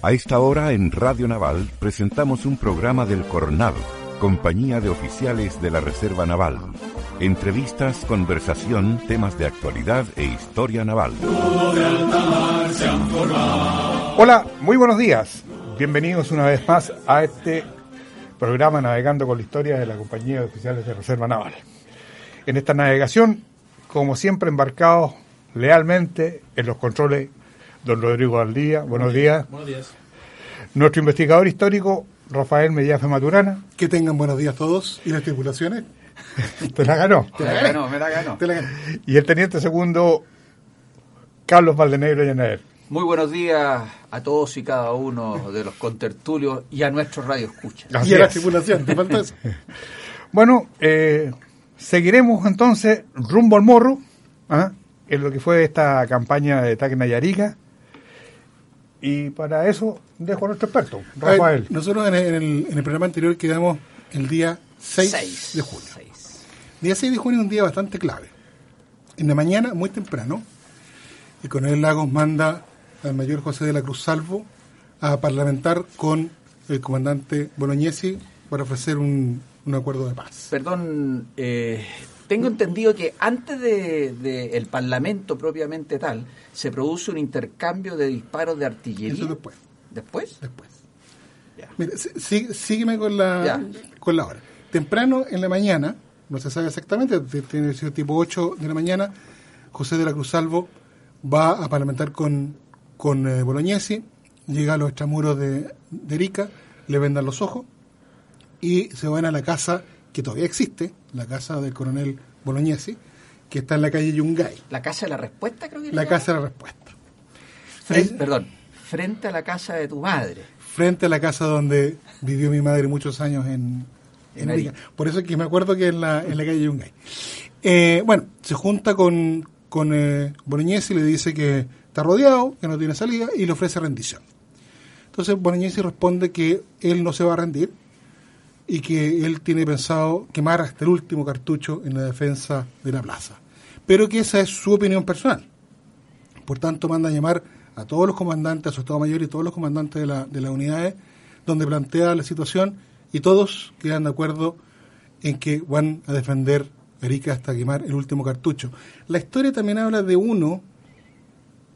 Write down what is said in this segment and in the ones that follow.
A esta hora en Radio Naval presentamos un programa del Coronado, compañía de oficiales de la Reserva Naval. Entrevistas, conversación, temas de actualidad e historia naval. Hola, muy buenos días. Bienvenidos una vez más a este programa Navegando con la Historia de la Compañía de Oficiales de Reserva Naval. En esta navegación, como siempre, embarcados lealmente en los controles don Rodrigo Aldía. Buenos días. Buenos días. Nuestro investigador histórico, Rafael Mediafe Maturana. Que tengan buenos días todos. ¿Y las tripulaciones? Te la ganó. Te la ganó, me la ganó. Te la ganó. Y el teniente segundo, Carlos Valdenegro Llanaer. Muy buenos días a todos y cada uno de los contertulios y a nuestro radio escucha. Así y a la tripulación. ¿Te falta eso? Bueno, eh, seguiremos entonces rumbo al morro, ¿ah? en lo que fue esta campaña de Tacna y Arica. Y para eso dejo a nuestro experto, ver, Rafael. nosotros en el, en el- en el programa anterior quedamos el día 6 Seis. de junio. Seis. Día 6 de junio es un día bastante clave. En la mañana, muy temprano, el coronel Lagos manda al mayor José de la Cruz Salvo a parlamentar con el comandante Bolognesi para ofrecer un, un acuerdo de paz. Perdón, eh, tengo entendido que antes de, de el Parlamento propiamente tal, se produce un intercambio de disparos de artillería. Eso después. ¿Después? Después. Ya. Mira, sí- sí- sígueme con la, con la hora. Temprano en la mañana, no se sabe exactamente, tiene ser tipo 8 de la mañana, José de la Cruz Salvo va a parlamentar con, con eh, Bolognesi, llega a los extramuros de, de Erika, le vendan los ojos y se van a la casa que todavía existe, la casa del coronel Bolognesi, que está en la calle Yungay, La casa de la respuesta, creo que la casa de la respuesta. Perdón, frente a la casa de tu madre. frente a la casa donde vivió mi madre muchos años en, en En Arica. Arica. Por eso es que me acuerdo que en la, en la calle Yungay. Eh, bueno, se junta con, con eh, Bolognesi y le dice que está rodeado, que no tiene salida y le ofrece rendición. Entonces Bolognesi responde que él no se va a rendir y que él tiene pensado quemar hasta el último cartucho en la defensa de la plaza. Pero que esa es su opinión personal. Por tanto, manda a llamar a todos los comandantes, a su Estado Mayor y todos los comandantes de, la- de las unidades, donde plantea la situación y todos quedan de acuerdo en que van a defender Erika hasta quemar el último cartucho. La historia también habla de uno,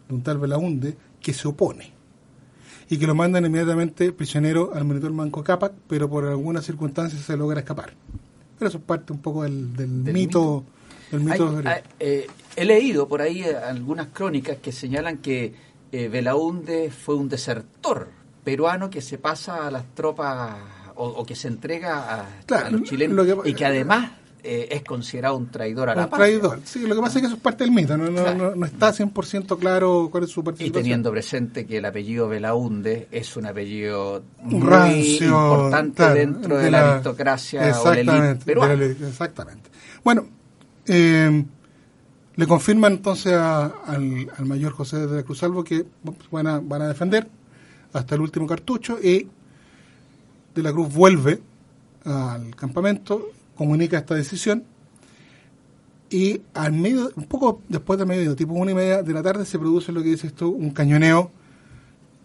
de un tal Belaunde, que se opone y que lo mandan inmediatamente prisionero al monitor Manco Cápac, pero por algunas circunstancias se logra escapar. Pero eso es parte un poco del, del Del mito. Del mito Hay- eh, he leído por ahí algunas crónicas que señalan que eh, Belaúnde fue un desertor peruano que se pasa a las tropas o, o que se entrega a, Claro, a los chilenos que- y que además eh, es considerado un traidor a la un patria. traidor. Sí, lo que pasa es que eso es parte del mito, no, no, Claro. no, no está 100% claro cuál es su Y participación. teniendo presente que el apellido Belaúnde es un apellido muy Rancio, importante claro, dentro de, la, aristocracia o la exactamente, élite peruana. de la exactamente. Bueno, eh, le confirman entonces a- al, al mayor José de la Cruz Salvo que van a, van a defender hasta el último cartucho y de la Cruz vuelve al campamento, comunica esta decisión y al medio, un poco después de medio, tipo una y media de la tarde, se produce lo que dice esto, un cañoneo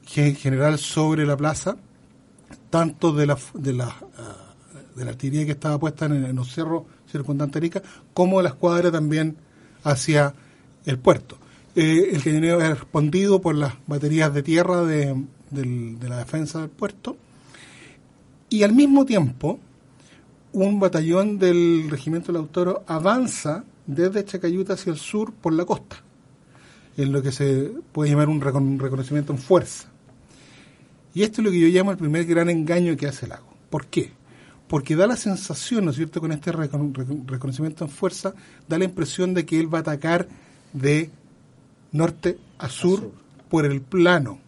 ge- general sobre la plaza, tanto de la, de la, ah, de artillería que estaba puesta en, en los cerros circundantes Arica, como de la escuadra también hacia el puerto. Eh, el cañoneo es respondido por las baterías de tierra de, del- de la defensa del puerto y al mismo tiempo un batallón del regimiento Lautaro avanza desde Chacayuta hacia el sur por la costa, en lo que se puede llamar un recon- reconocimiento en fuerza. Y esto es lo que yo llamo el primer gran engaño que hace el lago. ¿Por qué? Porque da la sensación, ¿no es cierto?, con este recon- recon- reconocimiento en fuerza, da la impresión de que él va a atacar de norte a sur, sur. por el plano,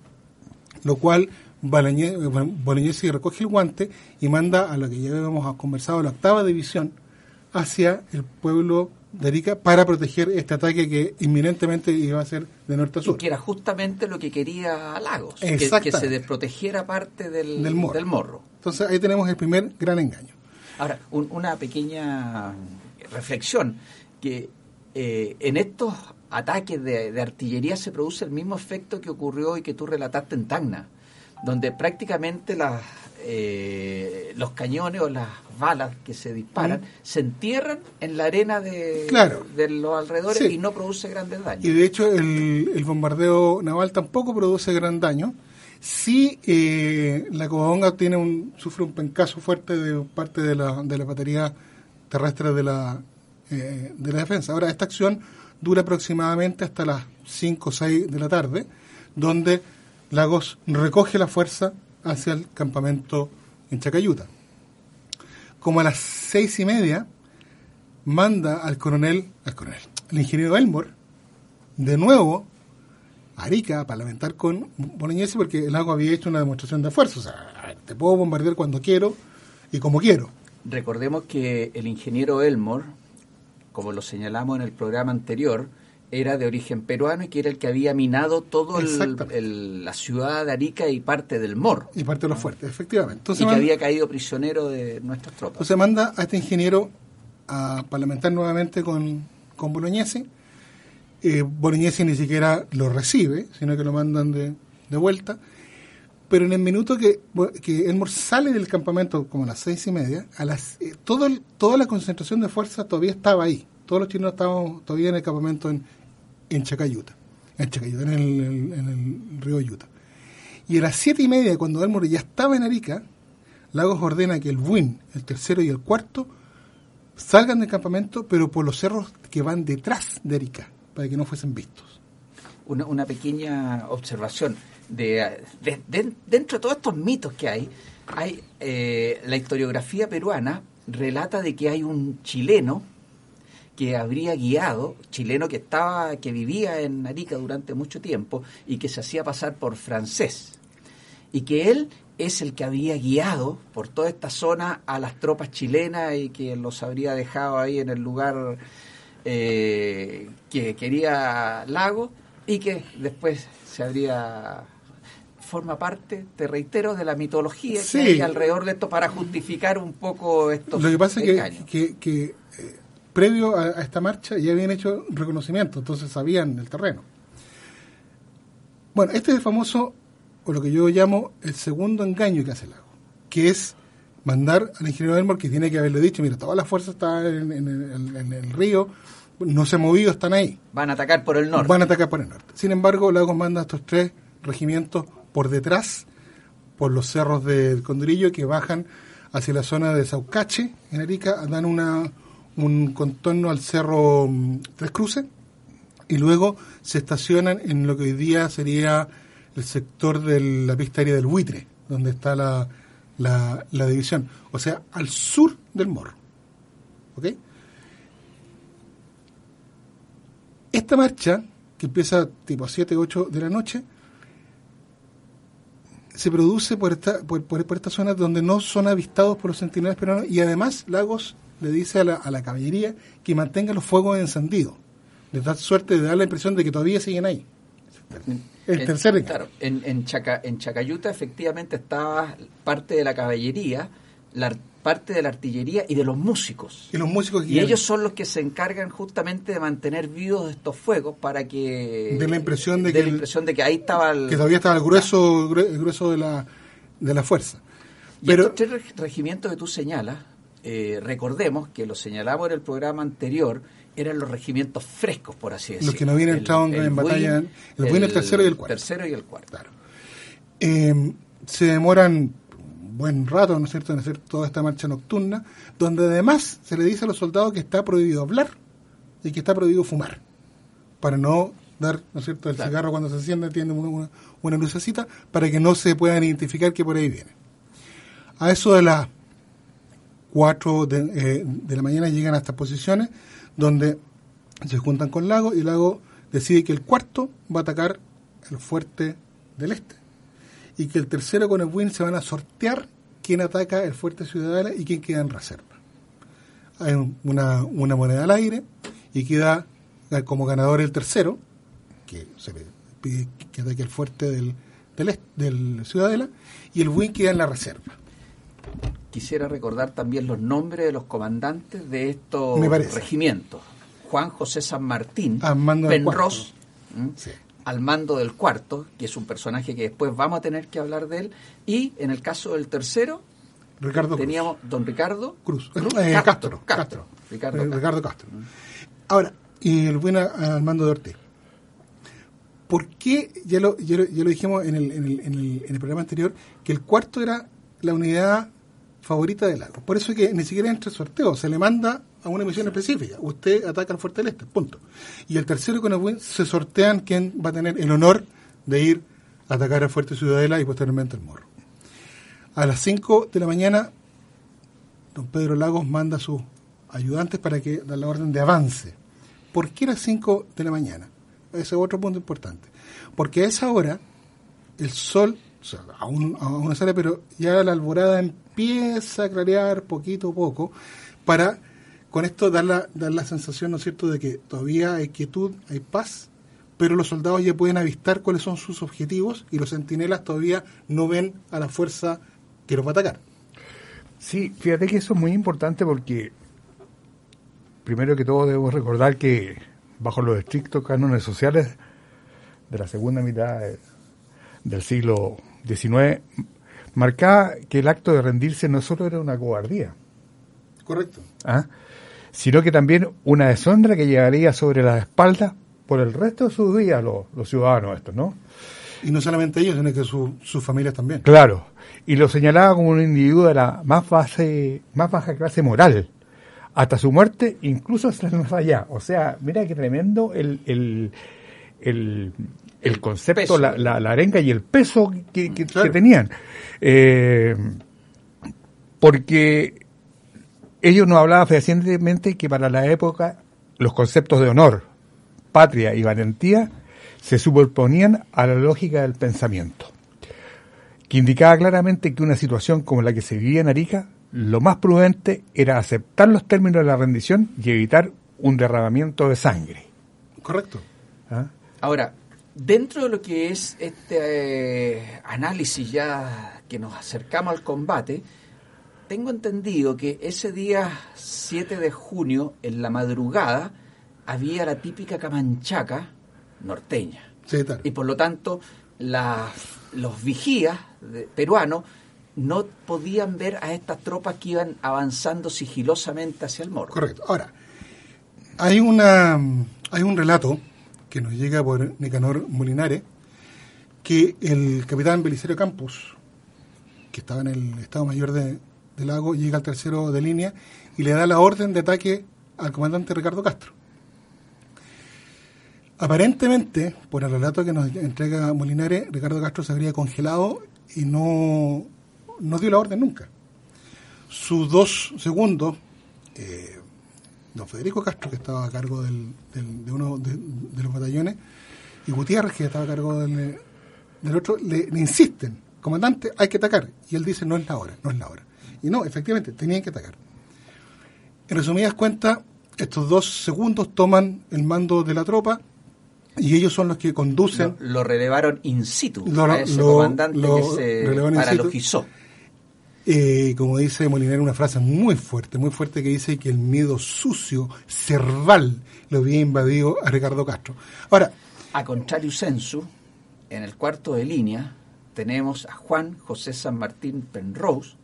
lo cual Bolognesi recoge el guante y manda a lo que ya habíamos conversado, la octava división, hacia el pueblo de Arica para proteger este ataque que inminentemente iba a ser de norte a Y sur. que era justamente lo que quería Lagos, que, se desprotegiera parte del, Del morro. morro. Entonces ahí tenemos el primer gran engaño. Ahora, un- una pequeña reflexión, que eh, en estos ataques de, de artillería se produce el mismo efecto que ocurrió y que tú relataste en Tacna. Donde prácticamente las, eh, los cañones o las balas que se disparan se entierran en la arena de, Claro. de los alrededores Sí. y no produce grandes daños. Y de hecho el, el bombardeo naval tampoco produce gran daño. Sí, eh, la Covadonga tiene un, sufre un pencazo fuerte de parte de la, de la batería terrestre de la, eh, de la defensa. Ahora, esta acción dura aproximadamente hasta las 5 o 6 de la tarde, donde Lagos recoge la fuerza hacia el campamento en Chacayuta. Como a las seis y media, manda al coronel, al coronel, al ingeniero Elmore, de nuevo a Arica a parlamentar con Bolognesi porque el Lago había hecho una demostración de fuerza. O sea, te puedo bombardear cuando quiero y como quiero. Recordemos que el ingeniero Elmore, como lo señalamos en el programa anterior, era de origen peruano y que era el que había minado el- la ciudad de Arica y parte del Mor. Y parte de los fuertes, efectivamente. Y que había caído prisionero de nuestras tropas. entonces manda a este ingeniero a parlamentar nuevamente con, con Bolognesi. Eh, ni siquiera lo recibe, sino que lo mandan de, de vuelta. Pero en el minuto que, que Elmore sale del campamento, como a las seis y media, a las, eh, todo el- toda la concentración de fuerza todavía estaba ahí. Todos los chinos estaban todavía en el campamento en, en Chacayuta. En Chacayuta, en el, en el- río Yuta. Y a las siete y media, cuando Elmore ya estaba en Arica, Lagos ordena que el Buin, el tercero y el cuarto, salgan del campamento, pero por los cerros que van detrás de Arica, para que no fuesen vistos. una, una pequeña observación. De, de- de- dentro de todos estos mitos que hay, hay eh, la historiografía peruana relata de que hay un chileno que habría guiado, chileno que estaba, que vivía en Arica durante mucho tiempo y que se hacía pasar por francés. Y que él es el que había guiado por toda esta zona a las tropas chilenas y que los habría dejado ahí en el lugar eh, que quería Lago y que después se habría forma parte, te reitero, de la mitología Sí. que hay alrededor de esto para justificar un poco estos Lo que pasa es que, engaños. que, que, previo a, a esta marcha ya habían hecho reconocimiento, entonces sabían el terreno. Bueno, este es el famoso, o lo que yo llamo el segundo engaño que hace el lago, que es mandar al ingeniero Elmore que tiene que haberle dicho, mira, todas las fuerzas están en, en el- en el río, no se han movido, están ahí. Van a atacar por el norte. Van a atacar por el norte. Sin embargo, Lagos manda a estos tres regimientos por detrás, por los cerros del Condorillo, que bajan hacia la zona de Saucache, en Arica, dan una, un contorno al cerro mm, Tres Cruces, y luego se estacionan en lo que hoy día sería el sector de la pista aérea del Buitre, donde está la, la, división. O sea, al sur del Morro. ¿Ok? Esta marcha, que empieza tipo 7, 8 de la noche, se produce por esta, por, por, por esta zona donde no son avistados por los centinelas peruanos y además Lagos le dice a la, a la caballería que mantenga los fuegos encendidos. De tal suerte de dar la impresión de que todavía siguen ahí. El En- tercer engaño. claro, en, en, Chaca- en Chacayuta efectivamente estaba parte de la caballería, la ar- parte de la artillería y de los músicos. Y los músicos Y ellos son los que se encargan justamente de mantener vivos estos fuegos para que Den la impresión de den que la impresión de que ahí estaba el, que todavía estaba el grueso, grue- el grueso de la, de la fuerza. Y Pero estos tres reg- regimientos que tú señalas, eh, recordemos que lo señalamos en el programa anterior, eran los regimientos frescos, por así decirlo. Los que no habían entrado en- en batalla, el Buin, el tercero y el cuarto. tercero y el cuarto. Claro. Eh, se demoran un buen rato, ¿no es cierto?, en hacer toda esta marcha nocturna, donde además se le dice a los soldados que está prohibido hablar y que está prohibido fumar, para no dar, ¿no es cierto?, el Claro. cigarro cuando se enciende tiene una, una, una lucecita, para que no se puedan identificar que por ahí viene. A eso de las 4 de, eh, de la mañana llegan a estas posiciones, donde se juntan con Lago y Lago decide que el cuarto va a atacar el fuerte del este y que el tercero con el Win se van a sortear quién ataca el fuerte Ciudadela y quién queda en reserva. Hay un- una, moneda al aire y queda eh, como ganador el tercero, que se le pide que ataque el fuerte del, del, del Ciudadela, y el Win queda en la reserva. Quisiera recordar también los nombres de los comandantes de estos regimientos. Juan José San Martín, Penros. Sí. al mando del cuarto, que es un personaje que después vamos a tener que hablar de él, y en el caso del tercero, Ricardo Cruz. teníamos don Ricardo Cruz. Eh, Castro, Castro, Castro. Castro. Ricardo Eh, Castro. Ricardo Castro. Ahora, y el buen al mando de Ortiz. ¿Por qué, ya lo, ya lo, ya lo dijimos en el, en, el, en, el, en el programa anterior, que el cuarto era la unidad favorita del lago? Por eso es que ni siquiera entra el sorteo, se le manda a una misión específica. Usted ataca al Fuerte del Este, punto. Y el tercero con el buen se sortean quién va a tener el honor de ir a atacar al Fuerte Ciudadela y posteriormente al Morro. A las 5 de la mañana don Pedro Lagos manda a sus ayudantes para que dan la orden de avance. ¿Por qué a las 5 de la mañana? Ese es otro punto importante. Porque a esa hora el sol, o sea, aún, aún no sale, pero ya la alborada empieza a clarear poquito a poco para con esto dar la, dar la sensación, ¿no es cierto?, de que todavía hay quietud, hay paz, pero los soldados ya pueden avistar cuáles son sus objetivos y los centinelas todavía no ven a la fuerza que los va a atacar. Sí, fíjate que eso es muy importante porque primero que todo debemos recordar que bajo los estrictos cánones sociales de la segunda mitad de- del siglo XIX, marcaba que el acto de rendirse no solo era una cobardía, Correcto. ¿ah? sino que también una deshonra que llegaría sobre las espaldas por el resto de sus días los, los ciudadanos estos, ¿no? Y no solamente ellos, sino que su- sus familias también. Claro, y lo señalaba como un individuo de la más, base, más baja clase moral, hasta su muerte, incluso hasta más allá. O sea, mira qué tremendo el, el, el, el concepto, la, la, la arenga y el peso que, que- Claro. que tenían. Eh, porque ellos nos hablaban fehacientemente que para la época los conceptos de honor, patria y valentía se superponían a la lógica del pensamiento, que indicaba claramente que una situación como la que se vivía en Arica, lo más prudente era aceptar los términos de la rendición y evitar un derramamiento de sangre. Correcto. ¿Ah? Ahora, dentro de lo que es este eh, análisis ya que nos acercamos al combate, tengo entendido que ese día 7 de junio, en la madrugada, había la típica camanchaca norteña. Sí, tal. Y por lo tanto, las- los vigías peruanos no podían ver a estas tropas que iban avanzando sigilosamente hacia el morro. Correcto. Ahora, hay una hay un relato que nos llega por Nicanor Molinare que el capitán Belisario Campos, que estaba en el Estado Mayor de, del Lago, llega al tercero de línea y le da la orden de ataque al comandante Ricardo Castro. Aparentemente, por el relato que nos entrega Molinare, Ricardo Castro se habría congelado y no, no dio la orden nunca. Sus dos segundos, eh, don Federico Castro, que estaba a cargo del, del- de uno de, de los batallones, y Gutiérrez, que estaba a cargo del, del otro, le, le insisten, comandante, hay que atacar. Y él dice, no es la hora, no es la hora. Y no, efectivamente, tenían que atacar. En resumidas cuentas, estos dos segundos toman el mando de la tropa y ellos son los que conducen. Lo, lo relevaron in situ Lo- a ese lo- comandante que se paralogizó. Eh, como dice Molinero, una frase muy fuerte, muy fuerte que dice que el miedo sucio, cerval, lo había invadido a Ricardo Castro. Ahora, A contrario sensu, en el cuarto de línea tenemos a Juan José San Martín Penrose,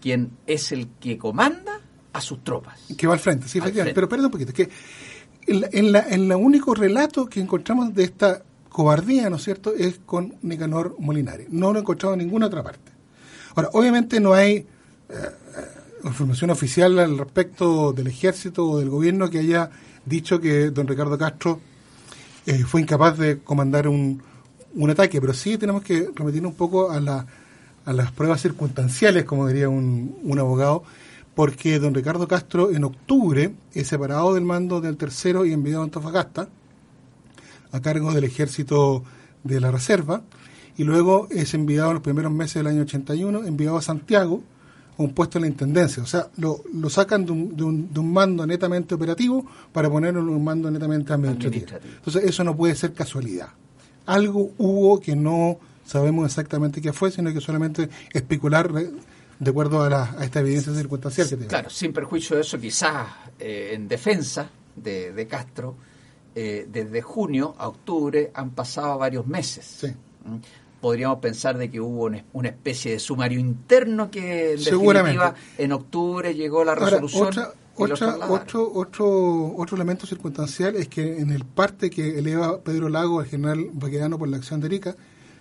quien es el que comanda a sus tropas. que va al frente, sí, efectivamente. Pero perdón un poquito, es que en, la- en, la- en único relato que encontramos de esta cobardía, ¿no es cierto?, es con Nicanor Molinari. No lo he encontrado en ninguna otra parte. Ahora, obviamente no hay eh, eh, información oficial al respecto del ejército o del gobierno que haya dicho que don Ricardo Castro eh, fue incapaz de comandar un, un ataque, pero sí tenemos que remitir un poco a, a las pruebas circunstanciales, como diría un, un abogado, porque don Ricardo Castro en octubre es separado del mando del tercero y enviado a Antofagasta a cargo del ejército de la reserva y luego es enviado en los primeros meses del año 81, enviado a Santiago a un puesto en la intendencia. O sea, lo, lo sacan de un, de, un, de un mando netamente operativo para ponerlo en un mando netamente administrativo. Administrativo. Entonces, eso no puede ser casualidad. Algo hubo que no sabemos exactamente qué fue, sino que solamente especular de acuerdo a, la, a esta evidencia circunstancial que tenemos. Claro, sin perjuicio de eso, quizás eh, en defensa de, de Castro, eh, desde junio a octubre han pasado varios meses. Sí. Podríamos pensar de que hubo una, especie de sumario interno que en definitiva en octubre llegó la Ahora, resolución. otra- otra- otro, otro, otro elemento circunstancial es que en el parte que eleva Pedro Lago al general Baquedano por la acción de Arica,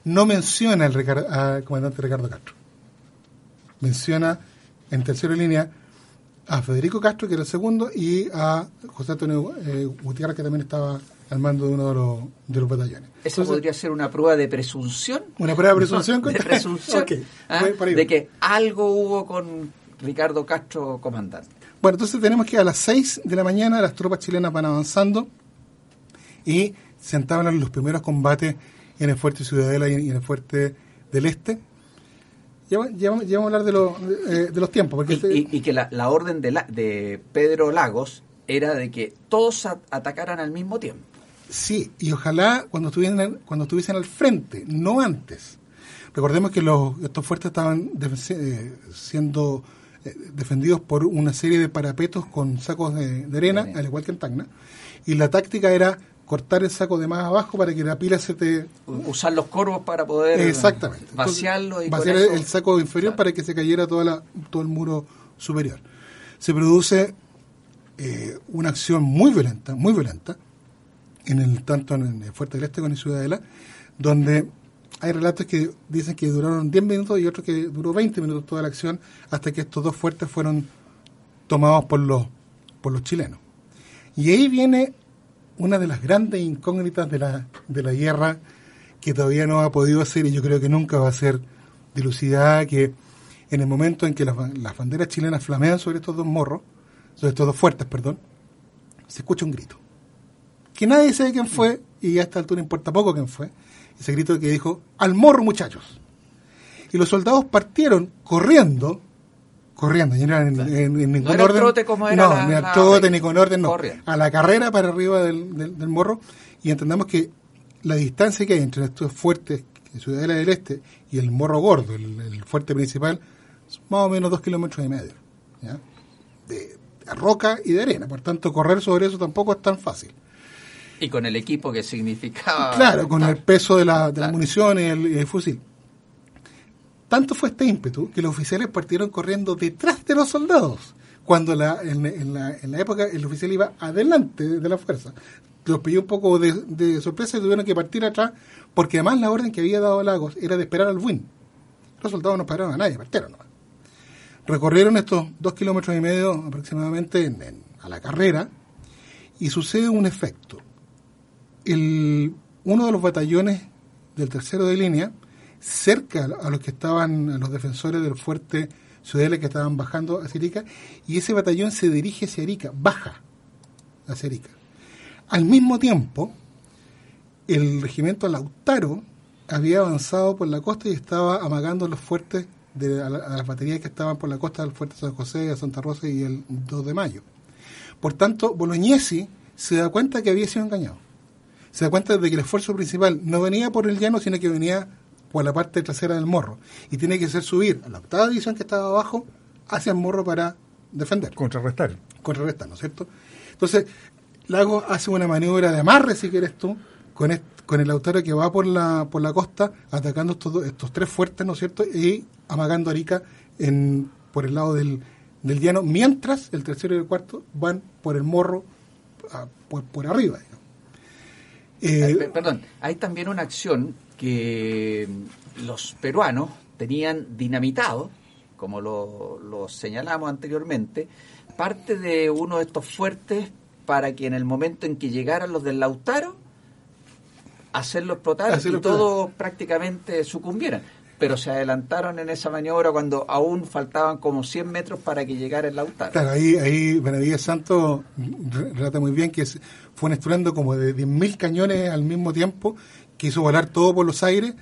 no menciona al comandante Ricardo Castro. Menciona en tercera línea a Federico Castro, que era el segundo, y a José Antonio eh, Gutiérrez, que también estaba al mando de uno de los, de los batallones. ¿Esa Entonces, podría ser una prueba de presunción? ¿Una prueba de presunción? de presunción. Ok, ¿ah? De que algo hubo con Ricardo Castro, comandante. Bueno, entonces tenemos que a las 6 de la mañana las tropas chilenas van avanzando y se entablan los primeros combates en el fuerte Ciudadela y en el fuerte del Este. Ya, ya, vamos- ya vamos a hablar de, los eh, de los tiempos, porque Y, este- y- y que la, la orden de, la- de Pedro Lagos era de que todos atacaran al mismo tiempo. Sí, y ojalá cuando estuviesen, cuando estuviesen al frente, no antes. Recordemos que los, estos fuertes estaban defen- eh, siendo eh, defendidos por una serie de parapetos con sacos de, de arena, al igual que en Tacna, y la táctica era cortar el saco de más abajo para que la pila se te Usar los corvos para poder Exactamente. vaciarlo y vaciar eso- el saco inferior Claro. para que se cayera toda la, todo el muro superior. Se produce eh, una acción muy violenta, muy violenta, en el tanto en el Fuerte del Este como en Ciudadela, donde hay relatos que dicen que duraron 10 minutos y otros que duró 20 minutos toda la acción hasta que estos dos fuertes fueron tomados por los, por los chilenos. Y ahí viene una de las grandes incógnitas de la, de la guerra que todavía no ha podido ser y yo creo que nunca va a ser dilucidada, que en el momento en que las, las banderas chilenas flamean sobre estos dos morros, sobre estos dos fuertes, perdón, se escucha un grito. Que nadie sabe quién fue, y a esta altura importa poco quién fue, ese grito que dijo, al morro muchachos. Y los soldados partieron corriendo, corriendo, y no era en, en- en ningún orden. trote como era no, la- ni al trote, ni con orden, no. Corriendo. A la carrera para arriba del, del- del morro, y entendamos que la distancia que hay entre estos fuertes, Ciudadela del Este, y el morro gordo, el, el fuerte principal, es más o menos dos kilómetros y medio. ¿ya? De, de roca y de arena. Por tanto, correr sobre eso tampoco es tan fácil. Y con el equipo que significaba. Claro, con el peso de la, de la Claro. munición y el, y el fusil. Tanto fue este ímpetu que los oficiales partieron corriendo detrás de los soldados, cuando la, en, en la, en la época el oficial iba adelante de, la fuerza. Los pilló un poco de, de sorpresa y tuvieron que partir atrás, porque además la orden que había dado Lagos era de esperar al win. Los soldados no pararon a nadie, partieron nomás. Recorrieron estos dos kilómetros y medio aproximadamente en- en- a la carrera y sucede un efecto uno de los batallones del tercero de línea, cerca a los que estaban, los defensores del fuerte Ciudadela que estaban bajando hacia Arica, y ese batallón se dirige hacia Arica, baja hacia Arica. Al mismo tiempo, el regimiento Lautaro había avanzado por la costa y estaba amagando los fuertes de las baterías que estaban por la costa del fuerte San José, a Santa Rosa y el 2 de mayo. Por tanto, Bolognesi se da cuenta que había sido engañado. Se da cuenta de que el esfuerzo principal no venía por el llano, sino que venía por la parte trasera del morro. Y tiene que ser subir a la octava división que estaba abajo hacia el morro para defender, Contrarrestar. contrarrestar, ¿no es cierto? Entonces, Lago hace una maniobra de amarre, si quieres tú, con, con el Lautaro que va por la, por la costa, atacando estos, estos tres fuertes, ¿no es cierto? Y amagando a Arica en, por el lado del, del llano, mientras el tercero y el cuarto van por el morro, a- por, por arriba. digamos. Eh, pe- Perdón, hay también una acción que los peruanos tenían dinamitado, como lo, lo señalamos anteriormente, parte de uno de estos fuertes para que en el momento en que llegaran los del Lautaro, hacerlo explotar Hacerlo y todos prácticamente sucumbieran. Pero se adelantaron en esa maniobra cuando aún faltaban como 100 metros para que llegara el Lautaro. Claro, ahí, ahí Benavides Santos re- relata muy bien que fue un estruendo como de 10.000 cañones al mismo tiempo, que hizo volar todo por los aires,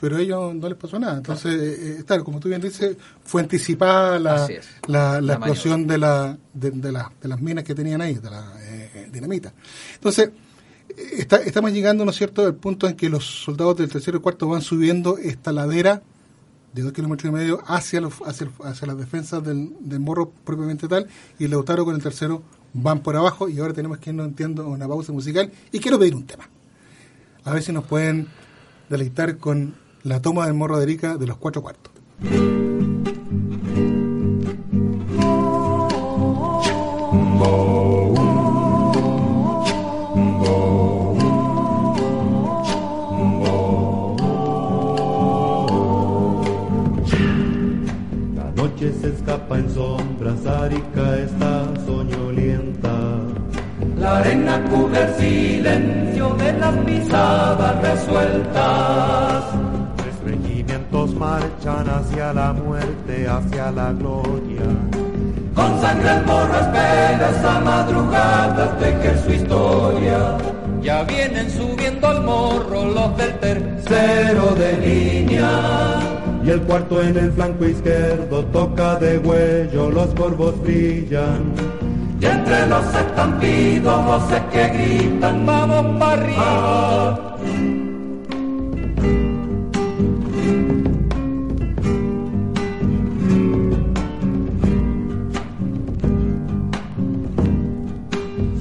pero a ellos no les pasó nada. Entonces, eh, eh, claro, como tú bien dices, fue anticipada la, la, la La explosión de, la, de, de de las minas que tenían ahí, de la eh, dinamita. Entonces, está- estamos llegando, ¿no es cierto?, al punto en que los soldados del tercero y cuarto van subiendo esta ladera de dos kilómetros y medio hacia, hacia, las defensas del, del morro propiamente tal, y el Lautaro con el tercero van por abajo y ahora tenemos que irnos entiendo una pausa musical y quiero pedir un tema. A ver si nos pueden deleitar con la toma del morro de Erika de los cuatro cuartos. Noche se escapa en sombras, Arica está soñolienta. La arena cubre el silencio de las pisadas resueltas. Tres regimientos marchan hacia la muerte, hacia la gloria. Con sangre el morro espera esa madrugada tejer su historia. Ya vienen subiendo al morro los del tercero de línea. Y el cuarto en el flanco izquierdo toca de huello, los corvos brillan. Y entre los estampidos voces que gritan, vamos para arriba.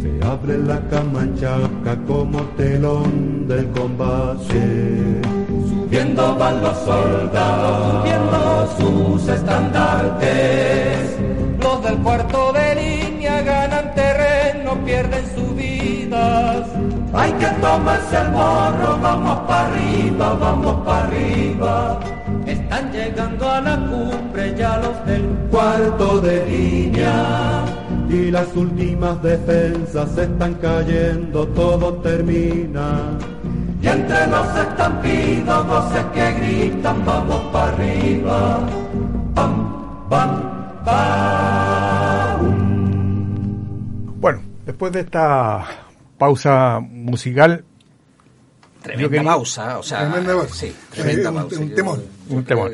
Se abre la camanchaca como telón del combate. Subiendo van los soldados, subiendo sus estandartes. Los del cuarto de línea ganan terreno, pierden sus vidas. Hay que tomarse el morro, vamos para arriba, vamos para arriba. Están llegando a la cumbre ya los del cuarto de línea. Y las últimas defensas están cayendo, todo termina. Y entre los estampidos voces que gritan, vamos para arriba. Pam, pam, pam. Bueno, después de esta pausa musical, Tremenda quería- pausa, o sea, Tremenda pausa. sí, tremenda un- pausa. un Yo- temón. un temor.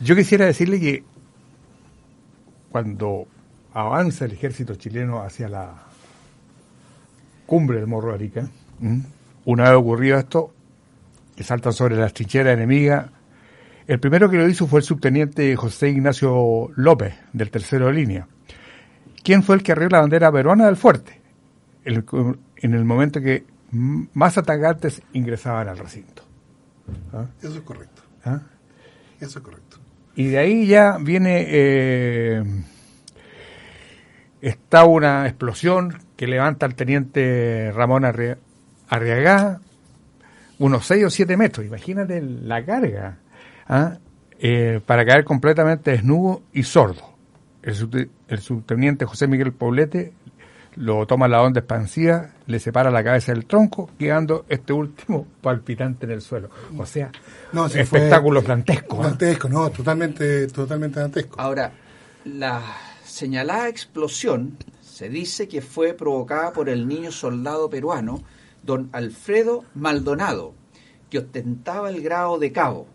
Yo quisiera decirle que cuando avanza el ejército chileno hacia la cumbre del Morro Arica, ¿m? Una vez ocurrido esto, que saltan sobre las trincheras enemigas, el primero que lo hizo fue el subteniente José Ignacio López, del tercero de línea. ¿Quién fue el que arrió la bandera peruana del fuerte? El- en el momento que más atacantes ingresaban al recinto. ¿Ah? Eso es correcto. ¿Ah? Eso es correcto. Y de ahí ya viene, eh, está una explosión que levanta al teniente Ramón Arri- Arriagá unos 6 o 7 metros, imagínate la carga, ¿ah? Eh, para caer completamente desnudo y sordo. El, subte- el subteniente José Miguel Poblete lo toma la onda expansiva, le separa la cabeza del tronco, quedando este último palpitante en el suelo. O sea, No, fue- espectáculo dantesco. ¿ah? Dantesco, no, totalmente, totalmente dantesco. Ahora, la señalada explosión se dice que fue provocada por el niño soldado peruano don Alfredo Maldonado, que ostentaba el grado de cabo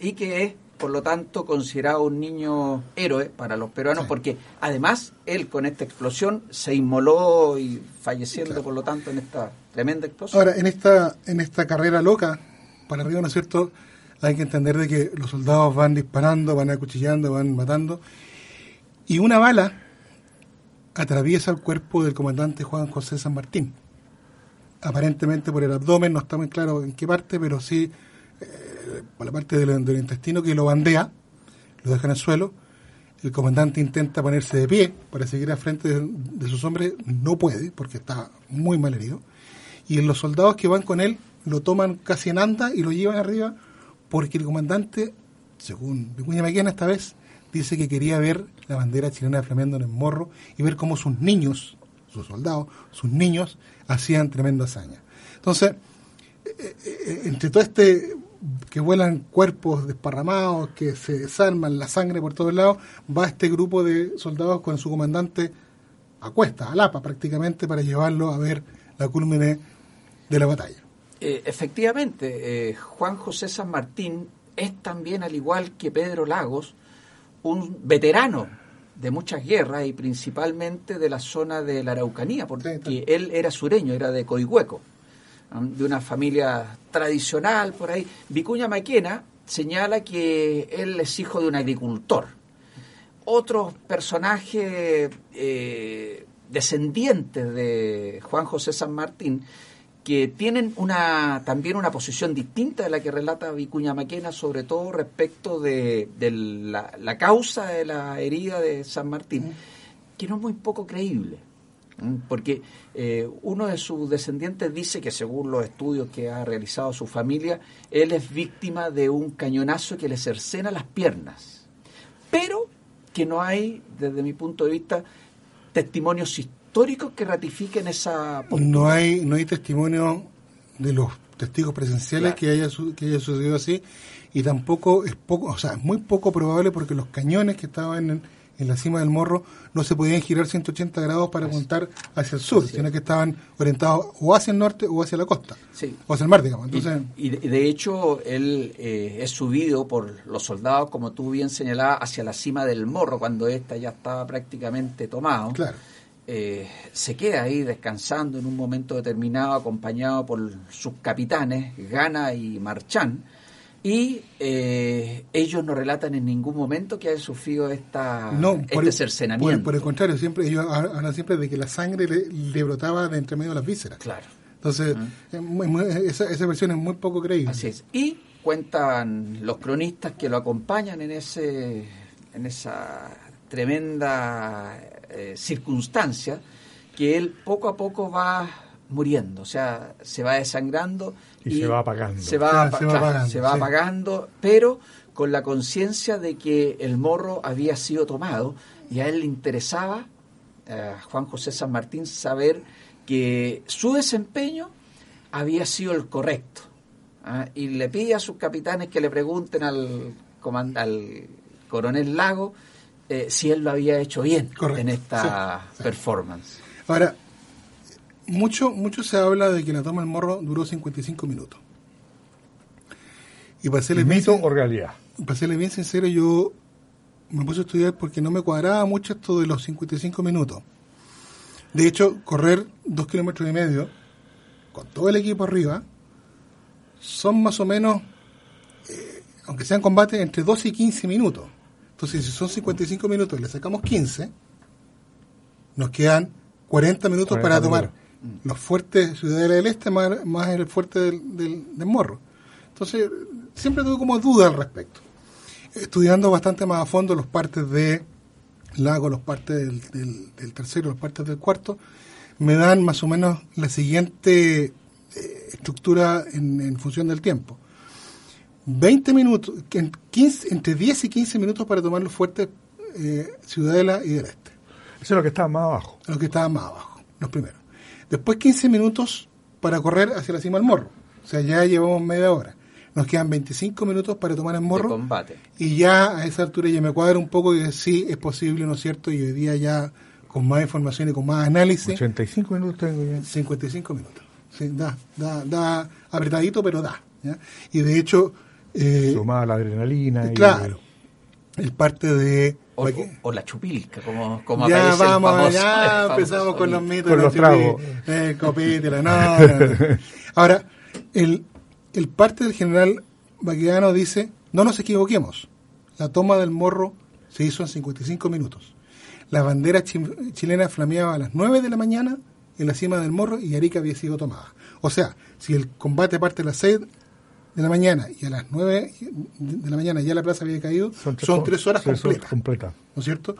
y que es, por lo tanto, considerado un niño héroe para los peruanos, porque además él con esta explosión se inmoló y falleciendo, por lo tanto, en esta tremenda explosión. Ahora, en esta, en esta carrera loca, para arriba, ¿no es cierto? Hay que entender de que los soldados van disparando, van acuchillando, van matando, y una bala atraviesa el cuerpo del comandante Juan José San Martín. Aparentemente por el abdomen, no está muy claro en qué parte, pero sí eh, por la parte del, intestino que lo bandea, lo deja en el suelo. El comandante intenta ponerse de pie para seguir al frente de, de sus hombres, no puede porque está muy mal herido. Y los soldados que van con él lo toman casi en anda y lo llevan arriba porque el comandante, según Vicuña Maquena esta vez, dice que quería ver la bandera chilena flameando en el morro y ver cómo sus niños, sus soldados, sus niños, hacían tremenda hazaña. Entonces, eh, eh, entre todo este que vuelan cuerpos desparramados, que se desarman, la sangre por todos lados, va este grupo de soldados con su comandante a cuesta, a Lapa prácticamente, para llevarlo a ver la culmine de la batalla. Eh, efectivamente, eh, Juan José San Martín es también, al igual que Pedro Lagos, un veterano de muchas guerras y principalmente de la zona de la Araucanía, porque Sí, él era sureño, era de Coihueco, de una familia tradicional por ahí. Vicuña Maquena señala que él es hijo de un agricultor. Otros personajes eh, descendientes de Juan José San Martín que tienen una también una posición distinta de la que relata Vicuña Maquena, sobre todo respecto de, de la, la, causa de la herida de San Martín, que no es muy poco creíble. Porque eh, uno de sus descendientes dice que según los estudios que ha realizado su familia, él es víctima de un cañonazo que le cercena las piernas. Pero que no hay, desde mi punto de vista, testimonios históricos que ratifiquen esa postura. No hay, no hay testimonio de los testigos presenciales que, haya, que haya sucedido así y tampoco es poco, o sea, es muy poco probable porque los cañones que estaban en, en la cima del morro no se podían girar 180 grados para apuntar hacia el sur, sino que estaban orientados o hacia el norte o hacia la costa, o hacia el mar, digamos. Entonces, y, de hecho, él eh, es subido por los soldados, como tú bien señalabas, hacia la cima del morro, cuando ésta ya estaba prácticamente tomado. Claro. Eh, se queda ahí descansando en un momento determinado, acompañado por sus capitanes, Gana y Marchán y eh, ellos no relatan en ningún momento que haya sufrido esta, este cercenamiento. Por, el contrario, siempre ellos hablan siempre de que la sangre le, brotaba de entre medio de las vísceras. Claro. Entonces, esa, versión es muy poco creíble. Así es. Y cuentan los cronistas que lo acompañan en, ese, en esa tremenda eh, circunstancia, que él poco a poco va muriendo, o sea, se va desangrando y, se va apagando. Se va, se va apagando, pero con la conciencia de que el morro había sido tomado y a él le interesaba, a Juan José San Martín, saber que su desempeño había sido el correcto. ¿ah? Y le pide a sus capitanes que le pregunten al, al coronel Lago eh, si él lo había hecho bien en esta performance. Ahora, mucho, mucho se habla de que la toma del morro duró 55 minutos. Y para serle ¿Mito o realidad? Para serle bien sincero, yo me puse a estudiar porque no me cuadraba mucho esto de los 55 minutos. De hecho, correr dos kilómetros y medio con todo el equipo arriba son más o menos, eh, aunque sean combates, entre 12 y 15 minutos. Entonces, si son 55 minutos y le sacamos 15, nos quedan 40 minutos para tomar los fuertes Ciudadela del Este más, el fuerte del, del, Morro. Entonces, siempre tuve como duda al respecto. Estudiando bastante más a fondo los partes de Lago, los partes del, del, tercero, los partes del cuarto, me dan más o menos la siguiente eh, estructura en, función del tiempo. 20 minutos, 15, entre 10 y 15 minutos para tomar los fuertes eh, Ciudadela y del Este. Eso es lo que estaba más abajo. Lo que estaba más abajo, los primeros. Después 15 minutos para correr hacia la cima del morro. O sea, ya llevamos media hora. Nos quedan 25 minutos para tomar el morro. combate. Y ya a esa altura ya me cuadra un poco que sí es posible, ¿no es cierto? Y hoy día ya con más información y con más análisis. 85 minutos tengo ya. 55 minutos. Sí, da, da, da apretadito, pero da. Y de hecho... Eh, Sumada la adrenalina. Claro. el parte de o, la chupilca, como, como ya aparece vamos, el famoso, Ya empezamos con los mitos. Con los tragos. El copete, no, Ahora, el, el parte del general Baquedano dice, no nos equivoquemos, la toma del morro se hizo en 55 minutos. La bandera chilena flameaba a las 9 de la mañana en la cima del morro y Arica había sido tomada. O sea, si el combate parte a las 6 de la mañana y a las 9 de la mañana ya la plaza había caído, son tres, horas completas. ¿No es cierto?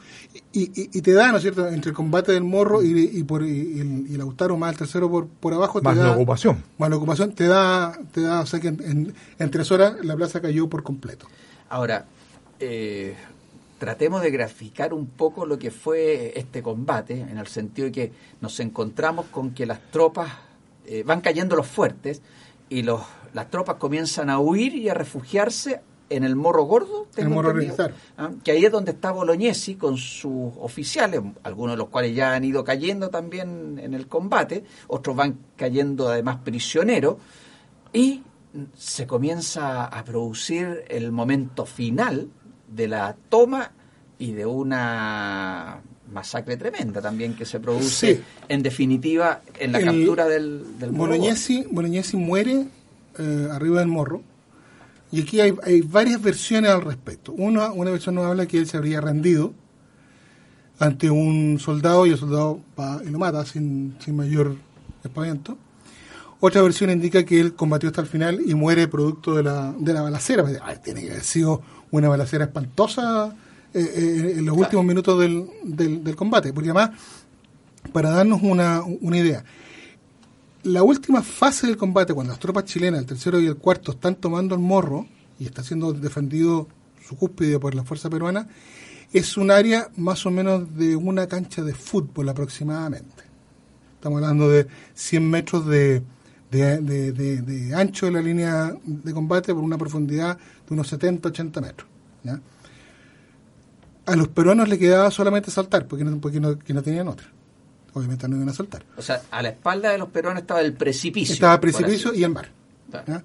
Y, te da, ¿no es cierto?, entre el combate del morro y, por y el, autaro más el tercero por, por abajo. Más la ocupación. Más la ocupación, te da, te da o sea que en, tres horas la plaza cayó por completo. Ahora, eh, tratemos de graficar un poco lo que fue este combate, en el sentido de que nos encontramos con que las tropas eh, van cayendo los fuertes y los las tropas comienzan a huir y a refugiarse en el Morro Gordo, el Morro ¿ah? que ahí es donde está Bolognesi con sus oficiales, algunos de los cuales ya han ido cayendo también en el combate, otros van cayendo además prisioneros, y se comienza a producir el momento final de la toma y de una masacre tremenda también que se produce en definitiva en la captura del, del Bolognesi, Bolognesi muere eh, arriba del morro. Y aquí hay, varias versiones al respecto. Una, una versión nos habla que él se habría rendido. ante un soldado y el soldado va y lo mata sin, sin mayor espaviento. Otra versión indica que él combatió hasta el final y muere producto de la, de la balacera. Pues, ay, tiene que haber sido una balacera espantosa eh, eh, en los últimos minutos del, del, del combate, porque además, para darnos una, una idea, la última fase del combate, cuando las tropas chilenas, el tercero y el cuarto, están tomando el morro y está siendo defendido su cúspide por la fuerza peruana, es un área más o menos de una cancha de fútbol aproximadamente. Estamos hablando de 100 metros de, ancho de la línea de combate por una profundidad de unos 70, 80 metros. A los peruanos le quedaba solamente saltar, porque no, porque no, que no tenían otra. Obviamente no iban a saltar. O sea, a la espalda de los peruanos estaba el precipicio. Estaba precipicio y el mar. Claro. ¿ya?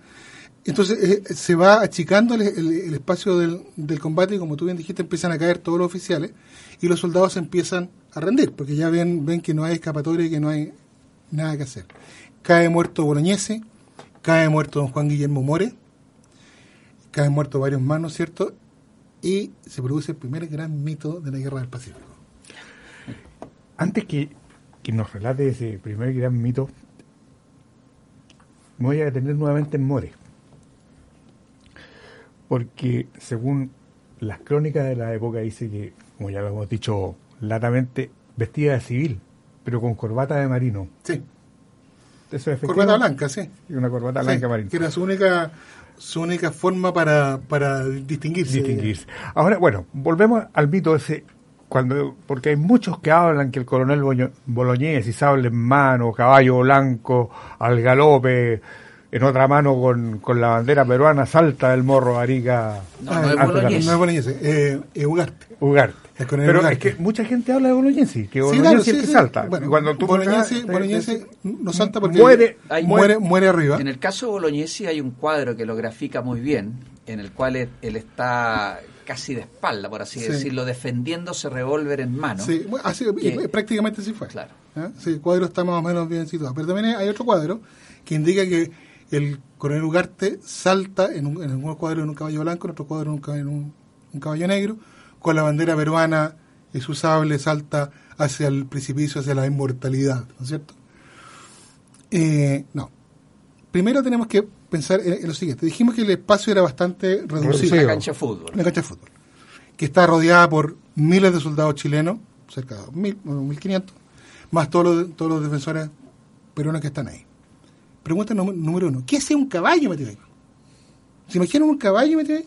Entonces eh, se va achicando el, el- el espacio del, del combate y como tú bien dijiste empiezan a caer todos los oficiales y los soldados se empiezan a rendir porque ya ven, ven que no hay escapatoria y que no hay nada que hacer. Cae muerto Bolognese, cae muerto don Juan Guillermo More, caen muertos varios más, ¿no es cierto? Y se produce el primer gran mito de la Guerra del Pacífico. Antes que, que nos relate ese primer gran mito, me voy a detener nuevamente en More. Porque según las crónicas de la época dice que, como ya lo hemos dicho latamente, vestida de civil, pero con corbata de marino. Sí, Eso es corbata blanca, sí. Una corbata Sí, blanca marino. que era su única su única forma para, para distinguirse. distinguirse. Ahora, bueno, volvemos al mito ese, cuando porque hay muchos que hablan que el coronel Boño- Bolognesi, sable en mano, caballo blanco, al galope, en otra mano con, con la bandera peruana, salta del morro Arica No, Ah, no es Bolognesi. No es Bolognesi, eh, es Ugarte. Ugarte. El Pero Ugarte. es que mucha gente habla de Bolognesi, que Sí, Bolognesi claro, es el sí, que sí. salta. Bueno, Y cuando tú te- te- no salta porque muere, Hay- muere, muere arriba. En el caso de Bolognesi hay un cuadro que lo grafica muy bien, en el cual él, él está casi de espalda, por así Sí. decirlo, defendiéndose revólver en mano. Sí, bueno, así, Que- prácticamente así fue. Claro. ¿Ah? Sí, el cuadro está más o menos bien situado. Pero también hay otro cuadro que indica que el coronel Ugarte salta en, un, en algunos cuadros en un caballo blanco, en otros cuadros en un, ca- en un- un caballo negro, con la bandera peruana y su sable salta hacia el precipicio, hacia la inmortalidad, ¿no es cierto? Eh, no. Primero tenemos que pensar en, en lo siguiente. Dijimos que el espacio era bastante reducido. Una cancha de fútbol. una cancha de fútbol, que está rodeada por miles de soldados chilenos, cerca de mil, o 1500, más todos los, todos los defensores peruanos que están ahí. Pregunta nú- número uno, ¿qué hace un caballo metido ahí? ¿Se imaginan un caballo metido ahí?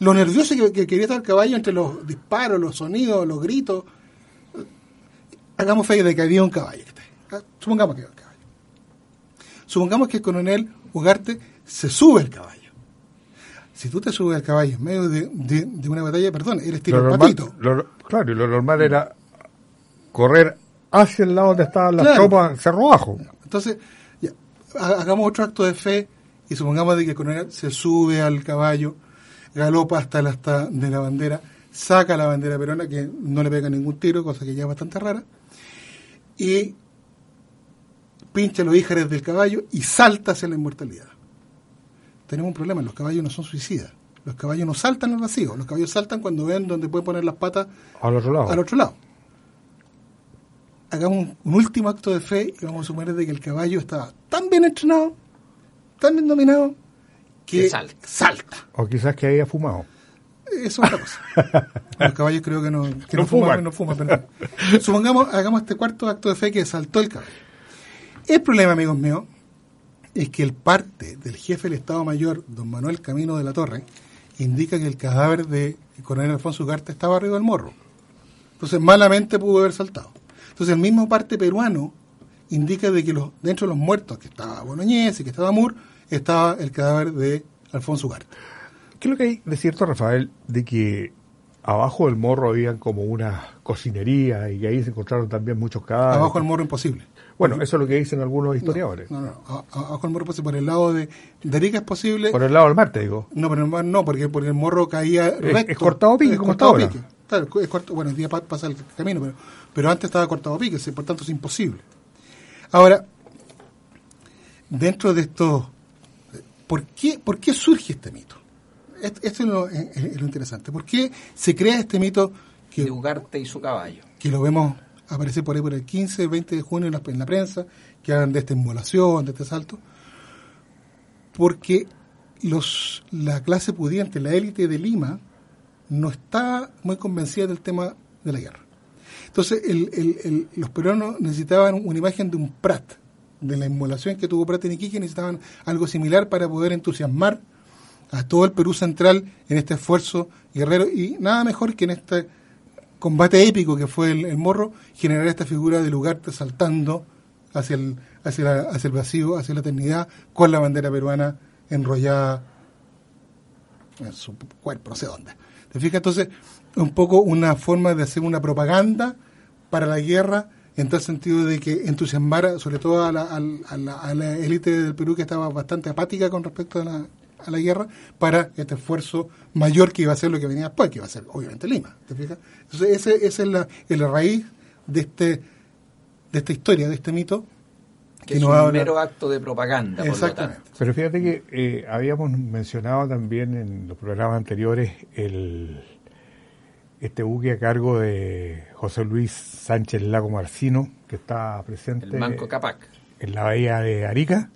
Lo nervioso que, que quería estar el caballo entre los disparos, los sonidos, los gritos. Hagamos fe de que había un caballo. Ah, Supongamos que había un caballo. Supongamos que el coronel Ugarte se sube al caballo. Si tú te subes al caballo en medio de, de- de una batalla, perdón, eres tiro normal, patito. lo- claro, y lo normal era correr hacia el lado donde estaban las Claro. tropas, cerro abajo. Entonces, ya, hagamos otro acto de fe y supongamos de que el coronel se sube al caballo, galopa hasta la asta de la bandera, saca la bandera peruana, que no le pega ningún tiro, cosa que ya es bastante rara, y pincha los híjares del caballo y salta hacia la inmortalidad. Tenemos un problema, los caballos no son suicidas. Los caballos no saltan al vacío, los caballos saltan cuando ven donde pueden poner las patas Al otro lado. al otro lado. Hagamos un, un último acto de fe y vamos a suponer de que el caballo estaba tan bien entrenado, tan bien dominado, que, Que salta. salta. O quizás que había fumado. Eso es otra cosa. Los caballos creo que no, que No no, fuman, fuman. no fuman, pero no. Supongamos, hagamos este cuarto acto de fe que saltó el caballo. El problema, amigos míos, es que el parte del jefe del Estado Mayor, don Manuel Camino de la Torre, indica que el cadáver de coronel Alfonso Ugarte estaba arriba del morro. Entonces, malamente pudo haber saltado. Entonces, el mismo parte peruano indica de que los, dentro de los muertos, que estaba Boloñez y que estaba Mur, estaba el cadáver de Alfonso Ugarte. ¿Qué es lo que hay de cierto, Rafael, de que abajo del morro habían como una cocinería y ahí se encontraron también muchos cadáveres? Abajo del morro imposible. Bueno, eso es lo que dicen algunos historiadores. No, no, a- a- morro posible. Por el lado de, de Arica es posible. Por el lado del mar, te digo. No, pero el mar no, porque, porque el morro caía recto. es cortado a pique, Es como cortado está a pique. Claro, es corto, bueno, el día pa- pasa el camino, pero, pero antes estaba cortado a pique, por tanto es imposible. Ahora, dentro de esto, ¿por qué, ¿por qué surge este mito? Est- Esto es lo, es- es lo interesante. ¿Por qué se crea este mito que de Ugarte y su caballo. que lo vemos aparecer por ahí por el 15, 20 de junio en la, en la prensa, que hablan de esta inmolación, de este salto, porque los, la clase pudiente, la élite de Lima, no está muy convencida del tema de la guerra. Entonces, el, el, el, los peruanos necesitaban una imagen de un Prat, de la inmolación que tuvo Prat en Iquique, necesitaban algo similar para poder entusiasmar a todo el Perú central en este esfuerzo guerrero y nada mejor que en este combate épico que fue el, Morro generar esta figura de lugar saltando hacia el, hacia, hacia el vacío, hacia la eternidad, con la bandera peruana enrollada en su cuerpo, no sé dónde. ¿Te fijas? Entonces, un poco una forma de hacer una propaganda para la guerra en tal sentido de que entusiasmara sobre todo a la, a la élite del Perú que estaba bastante apática con respecto a la, a la guerra para este esfuerzo mayor que iba a ser lo que venía después, que iba a ser obviamente Lima. ¿te fijas? Entonces, ese, esa es la, la raíz de este de esta historia, de este mito. Que, es un mero acto de propaganda. Exactamente. Pero fíjate que eh, habíamos mencionado también en los programas anteriores el este buque a cargo de José Luis Sánchez Lago Marcino, que está presente el Manco Capac. en la bahía de Arica,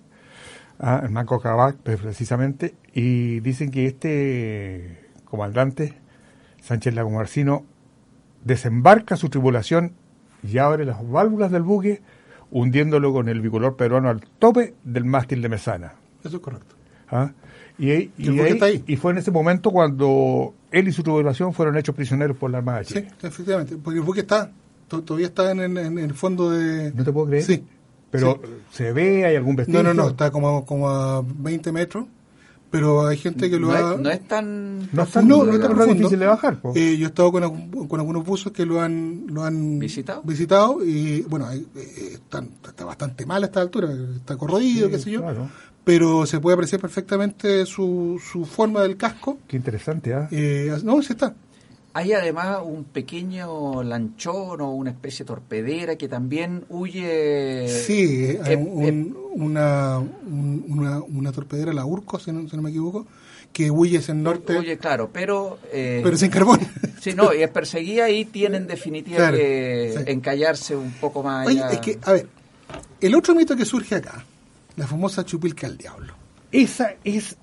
ah, el Manco Capac precisamente, y dicen que este comandante, Sánchez Lago Marcino, desembarca su tripulación y abre las válvulas del buque, hundiéndolo con el bicolor peruano al tope del mástil de Mesana. Eso es correcto. ¿Ah? Y, y, fue en ese momento cuando él y su tripulación fueron hechos prisioneros por la Armada Sí, efectivamente, porque el buque está, todavía está en, el fondo de... ¿No te puedo creer? Sí. Pero se ve, hay algún vestigio. No, no, no, está como, como a 20 metros pero hay gente que lo ha... no es tan no, es tan, no, es tan difícil de bajar eh, yo he estado con, con, algunos buzos que lo han lo han visitado visitado y bueno eh, está, bastante mal a esta altura está corrodido qué sé yo pero se puede apreciar perfectamente su, su forma del casco. Qué interesante, ¿ah? ¿eh? no, sí está. Hay además un pequeño lanchón o una especie de torpedera que también huye. Sí, hay una, una, una, torpedera, la Urco, si no, me equivoco, que huye hacia el norte. Huye, claro, pero. Eh, pero sin carbón. Sí, no, y es perseguida y tienen definitivamente que encallarse un poco más. Oye, es que, a ver, el otro mito que surge acá la famosa chupilca del diablo. Esa es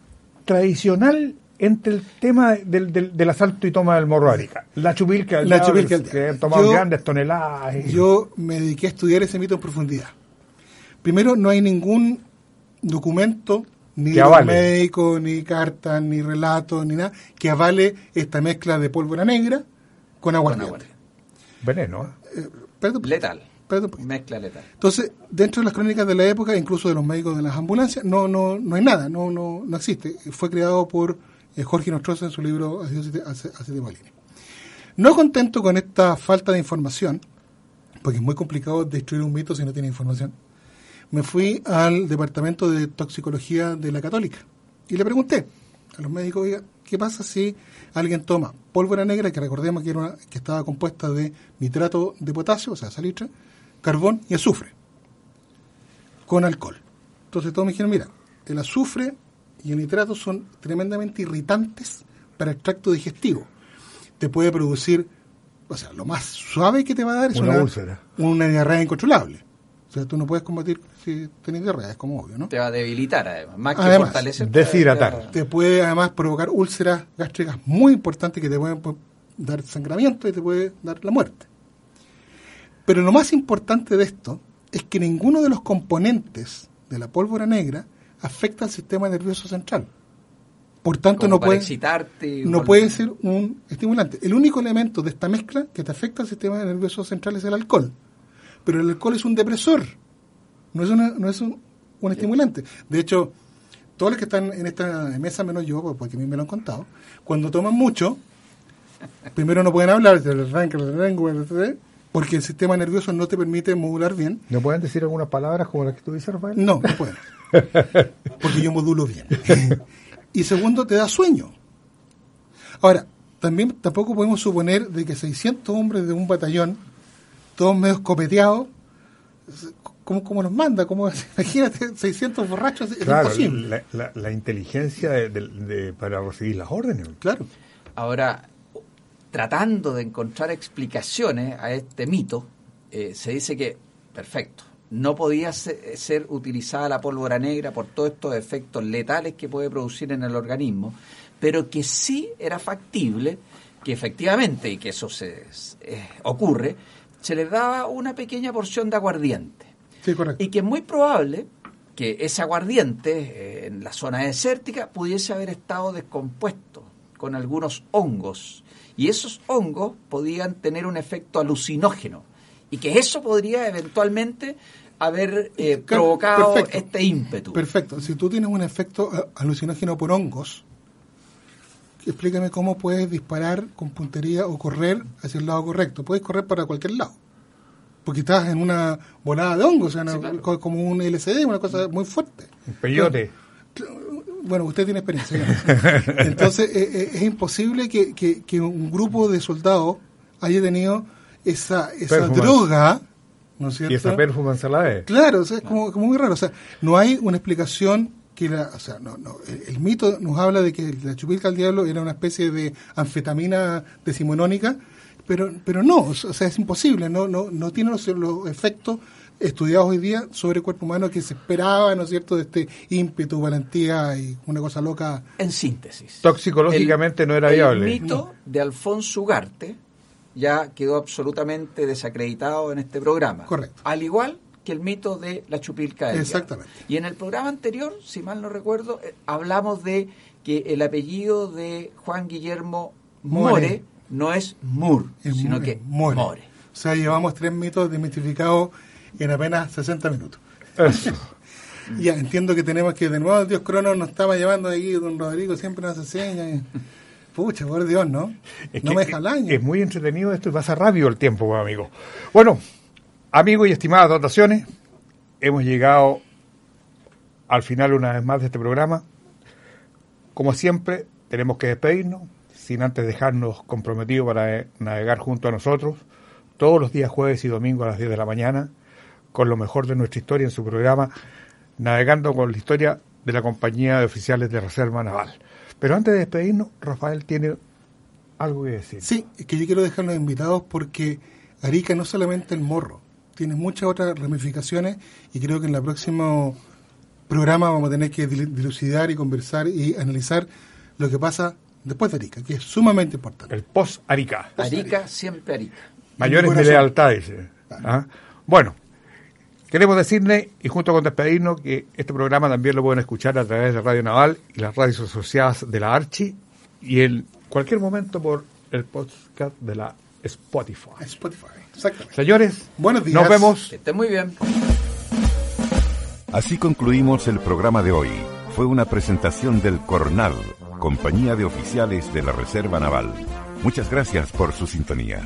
tradicional entre el tema del, del, asalto y toma del morro Arica. La chupilca del la chupilca del que tomado grandes toneladas. Yo me dediqué a estudiar ese mito en profundidad. Primero, no hay ningún documento, ni médico, ni carta, ni relato, ni nada, que avale esta mezcla de pólvora negra con agua. Veneno. ¿eh? Eh, Letal. Mezcla letal. Entonces, dentro de las crónicas de la época, incluso de los médicos de las ambulancias, no no no hay nada, no no no existe. Fue creado por eh, Jorge Nostroza en su libro Hace, hace No contento con esta falta de información, porque es muy complicado destruir un mito si no tiene información, me fui al departamento de toxicología de la Católica y le pregunté a los médicos, oiga, ¿qué pasa si alguien toma pólvora negra, que recordemos que, era que estaba compuesta de nitrato de potasio, o sea, salitre, carbón y azufre, con alcohol. Entonces todos me dijeron, mira, el azufre y el nitrato son tremendamente irritantes para el tracto digestivo. Te puede producir, o sea, lo más suave que te va a dar es una, úlcera. una diarrea incontrolable. O sea, tú no puedes combatir si tenés diarrea, es como obvio, ¿no? Te va a debilitar, además, más que fortalecer. Deshidratar. Te puede además provocar úlceras gástricas muy importantes que te pueden dar sangramiento y te puede dar la muerte. Pero lo más importante de esto es que ninguno de los componentes de la pólvora negra afecta al sistema nervioso central. Por tanto, no puede, no puede ser un estimulante. El único elemento de esta mezcla que te afecta al sistema nervioso central es el alcohol. Pero el alcohol es un depresor, no es, no es un, estimulante. De hecho, todos los que están en esta mesa, menos yo, porque a mí me lo han contado, cuando toman mucho, primero no pueden hablar, se les arranca, porque el sistema nervioso no te permite modular bien. ¿No pueden decir algunas palabras como las que tú dices, Rafael? No, no pueden. porque yo modulo bien. y segundo, te da sueño. Ahora, también tampoco podemos suponer de que 600 hombres de un batallón, todos medio copeteados, ¿cómo, nos manda? ¿Cómo, imagínate, 600 borrachos, es imposible. La, inteligencia de, para recibir las órdenes. Claro. Ahora, tratando de encontrar explicaciones a este mito, eh, se dice que, perfecto, no podía ser, utilizada la pólvora negra por todos estos efectos letales que puede producir en el organismo, pero que sí era factible que efectivamente, y que eso se, eh, ocurre, se le daba una pequeña porción de aguardiente. Sí, correcto. Y que es muy probable que ese aguardiente eh, en la zona desértica pudiese haber estado descompuesto con algunos hongos. Y esos hongos podían tener un efecto alucinógeno. Y que eso podría eventualmente haber eh, provocado este ímpetu. Perfecto. Si tú tienes un efecto eh, alucinógeno por hongos, explícame cómo puedes disparar con puntería o correr hacia el lado correcto. Puedes correr para cualquier lado. Porque estás en una volada de hongos, o sea, como un LCD, una cosa muy fuerte. Un peyote. Bueno, usted tiene experiencia. Entonces, eh, eh, es imposible que, que, un grupo de soldados haya tenido esa, esa droga, ¿no es cierto? Y esa perfume Claro, o sea, es como, como, muy raro. O sea, no hay una explicación que la, o sea, no, no, el, mito nos habla de que la chupilca al diablo era una especie de anfetamina decimonónica, pero, pero no, o sea, es imposible, no, no, no tiene los, efectos estudiados hoy día sobre el cuerpo humano que se esperaba, ¿no es cierto?, de este ímpetu, valentía y una cosa loca. En síntesis. Toxicológicamente no era viable. El mito de Alfonso Ugarte ya quedó absolutamente desacreditado en este programa. Correcto. Al igual el mito de la chupilca. Exactamente. Y en el programa anterior, si mal no recuerdo, eh, hablamos de que el apellido de Juan Guillermo More, no es Mur, sino que More. O sea, llevamos tres mitos desmitificados en apenas 60 minutos. ya, entiendo que tenemos que, de nuevo, Dios Crono nos estaba llevando ahí, don Rodrigo siempre nos enseña. Pucha, por Dios, ¿no? no me deja el año. Es muy entretenido esto y pasa rápido el tiempo, amigo. Bueno, Amigos y estimadas dotaciones, hemos llegado al final una vez más de este programa. Como siempre, tenemos que despedirnos, sin antes dejarnos comprometidos para navegar junto a nosotros todos los días jueves y domingos a las 10 de la mañana, con lo mejor de nuestra historia en su programa, navegando con la historia de la compañía de oficiales de Reserva Naval. Pero antes de despedirnos, Rafael tiene algo que decir. Sí, es que yo quiero dejarlos invitados porque Arica no solamente el morro, tiene muchas otras ramificaciones y creo que en el próximo programa vamos a tener que dilucidar y conversar y analizar lo que pasa después de Arica, que es sumamente importante. El post-Arica. Arica, siempre Arica. Mayores de lealtad, dice. ¿Ah? Bueno, queremos decirle, y junto con despedirnos, que este programa también lo pueden escuchar a través de Radio Naval y las radios asociadas de la Archi y en cualquier momento por el podcast de la Spotify. Spotify. Señores, buenos días. Nos vemos. Que estén muy bien. Así concluimos el programa de hoy. Fue una presentación del Cornal, compañía de oficiales de la Reserva Naval. Muchas gracias por su sintonía.